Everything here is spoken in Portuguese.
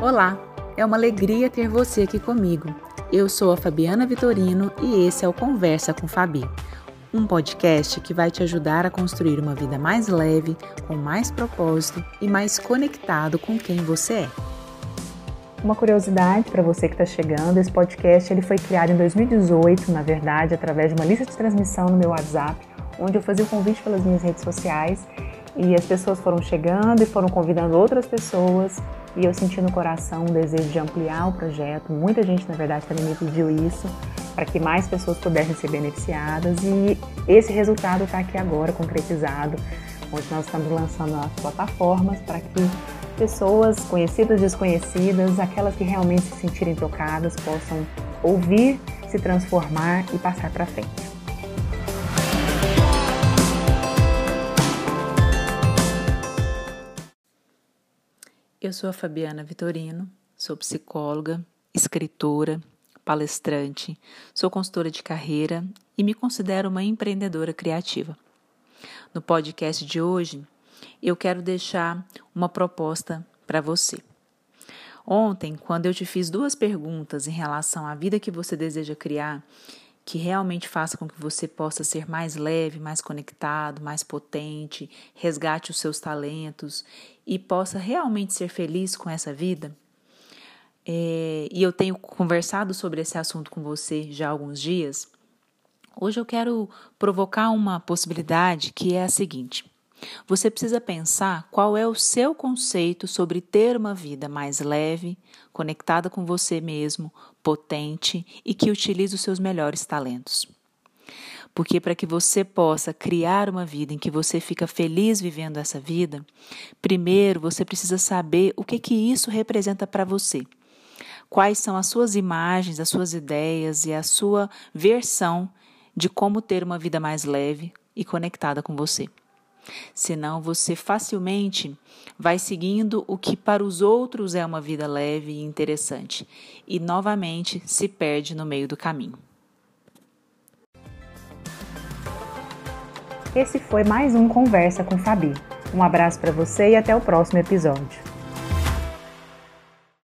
Olá, é uma alegria ter você aqui comigo. Eu sou a Fabiana Vitorino e esse é o Conversa com Fabi, um podcast que vai te ajudar a construir uma vida mais leve, com mais propósito e mais conectado com quem você é. Uma curiosidade para você que está chegando, esse podcast ele foi criado em 2018, na verdade, através de uma lista de transmissão no meu WhatsApp, onde eu fazia o convite pelas minhas redes sociais e as pessoas foram chegando e foram convidando outras pessoas e eu senti no coração um desejo de ampliar o projeto. Muita gente, na verdade, também me pediu isso para que mais pessoas pudessem ser beneficiadas e esse resultado está aqui agora concretizado, onde nós estamos lançando as plataformas para que pessoas conhecidas, desconhecidas, aquelas que realmente se sentirem tocadas, possam ouvir, se transformar e passar para frente. Eu sou a Fabiana Vitorino, sou psicóloga, escritora, palestrante, sou consultora de carreira e me considero uma empreendedora criativa. No podcast de hoje, eu quero deixar uma proposta para você. Ontem, quando eu te fiz duas perguntas em relação à vida que você deseja criar, que realmente faça com que você possa ser mais leve, mais conectado, mais potente, resgate os seus talentos e possa realmente ser feliz com essa vida. É, e eu tenho conversado sobre esse assunto com você já há alguns dias. Hoje eu quero provocar uma possibilidade que é a seguinte: você precisa pensar qual é o seu conceito sobre ter uma vida mais leve, conectada com você mesmo, potente e que utilize os seus melhores talentos. Porque para que você possa criar uma vida em que você fica feliz vivendo essa vida, primeiro você precisa saber o que que isso representa para você. Quais são as suas imagens, as suas ideias e a sua versão de como ter uma vida mais leve e conectada com você. Senão você facilmente vai seguindo o que para os outros é uma vida leve e interessante e novamente se perde no meio do caminho. Esse foi mais um Conversa com Fabi. Um abraço para você e até o próximo episódio.